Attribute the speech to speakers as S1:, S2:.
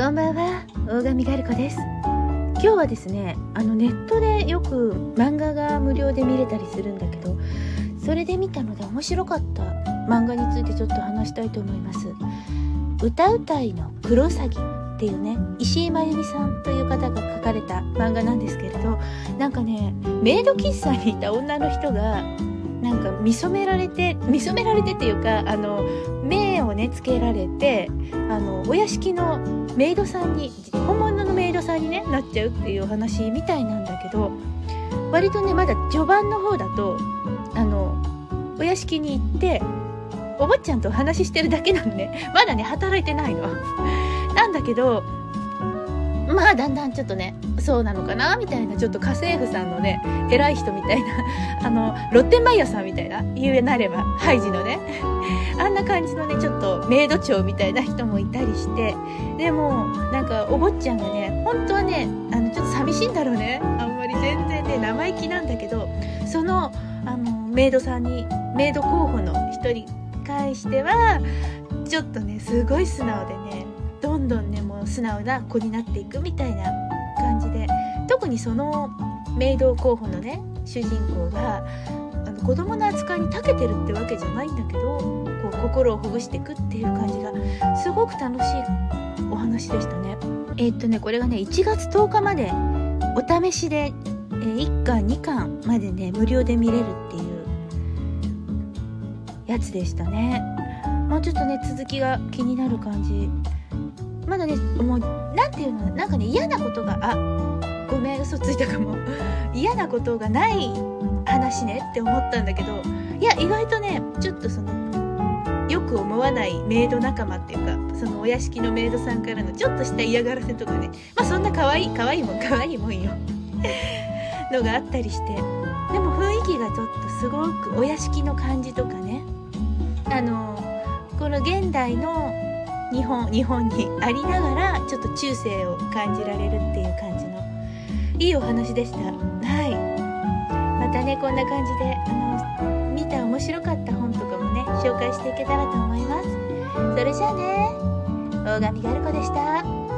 S1: こんばんは。大神ガルコです。今日はですねあのネットでよく漫画が無料で見れたりするんだけどそれで見たので面白かった漫画についてちょっと話したいと思います。歌うたいのクロサギっていうね石井真由美さんという方が書かれた漫画なんですけれどなんかねメイド喫茶にいた女の人がなんか見初められて見初められてっていうかあの目をねつけられてあのお屋敷のメイドさんに本物のメイドさんに、ね、なっちゃうっていうお話みたいなんだけど割とねまだ序盤の方だとあのお屋敷に行ってお坊ちゃんとお話ししてるだけなのねまだね働いてないの。なんだけどまあだんだんちょっとねそうなのかなみたいなちょっと家政婦さんのね偉い人みたいな あのロッテンバイヤーさんみたいな言うなればハイジのね あんな感じのねちょっとメイド長みたいな人もいたりしてでもなんかお坊ちゃんがね本当はねあのちょっと寂しいんだろうね。あんまり全然ね生意気なんだけどそのあのメイドさんにメイド候補の一人に関してはちょっとねすごい素直でねどんどんね素直な子になっていくみたいな感じで特にそのメイド候補のね主人公があの子供の扱いに長けてるってわけじゃないんだけどこう心をほぐしていくっていう感じがすごく楽しいお話でしたね。えー、っとねこれがね1月10日までお試しで、え、1巻2巻までね無料で見れるっていうやつでしたね。もうちょっとね続きが気になる感じまだねもう何ていうのなんかね嫌なことがあごめん嘘ついたかも。嫌なことがない話ねって思ったんだけどいや意外とねちょっとそのよく思わないメイド仲間っていうかそのお屋敷のメイドさんからのちょっとした嫌がらせとかねまあそんな可愛い可愛いもん可愛いもんよ。のがあったりして。でも雰囲気がちょっとすごくお屋敷の感じとかね。あのこの現代の日本日本にありながらちょっと中世を感じられるっていう感じのいいお話でした。はい。またねこんな感じであの見た面白かった本とかもね紹介していけたらと思います。それじゃあね大神ガルコでした。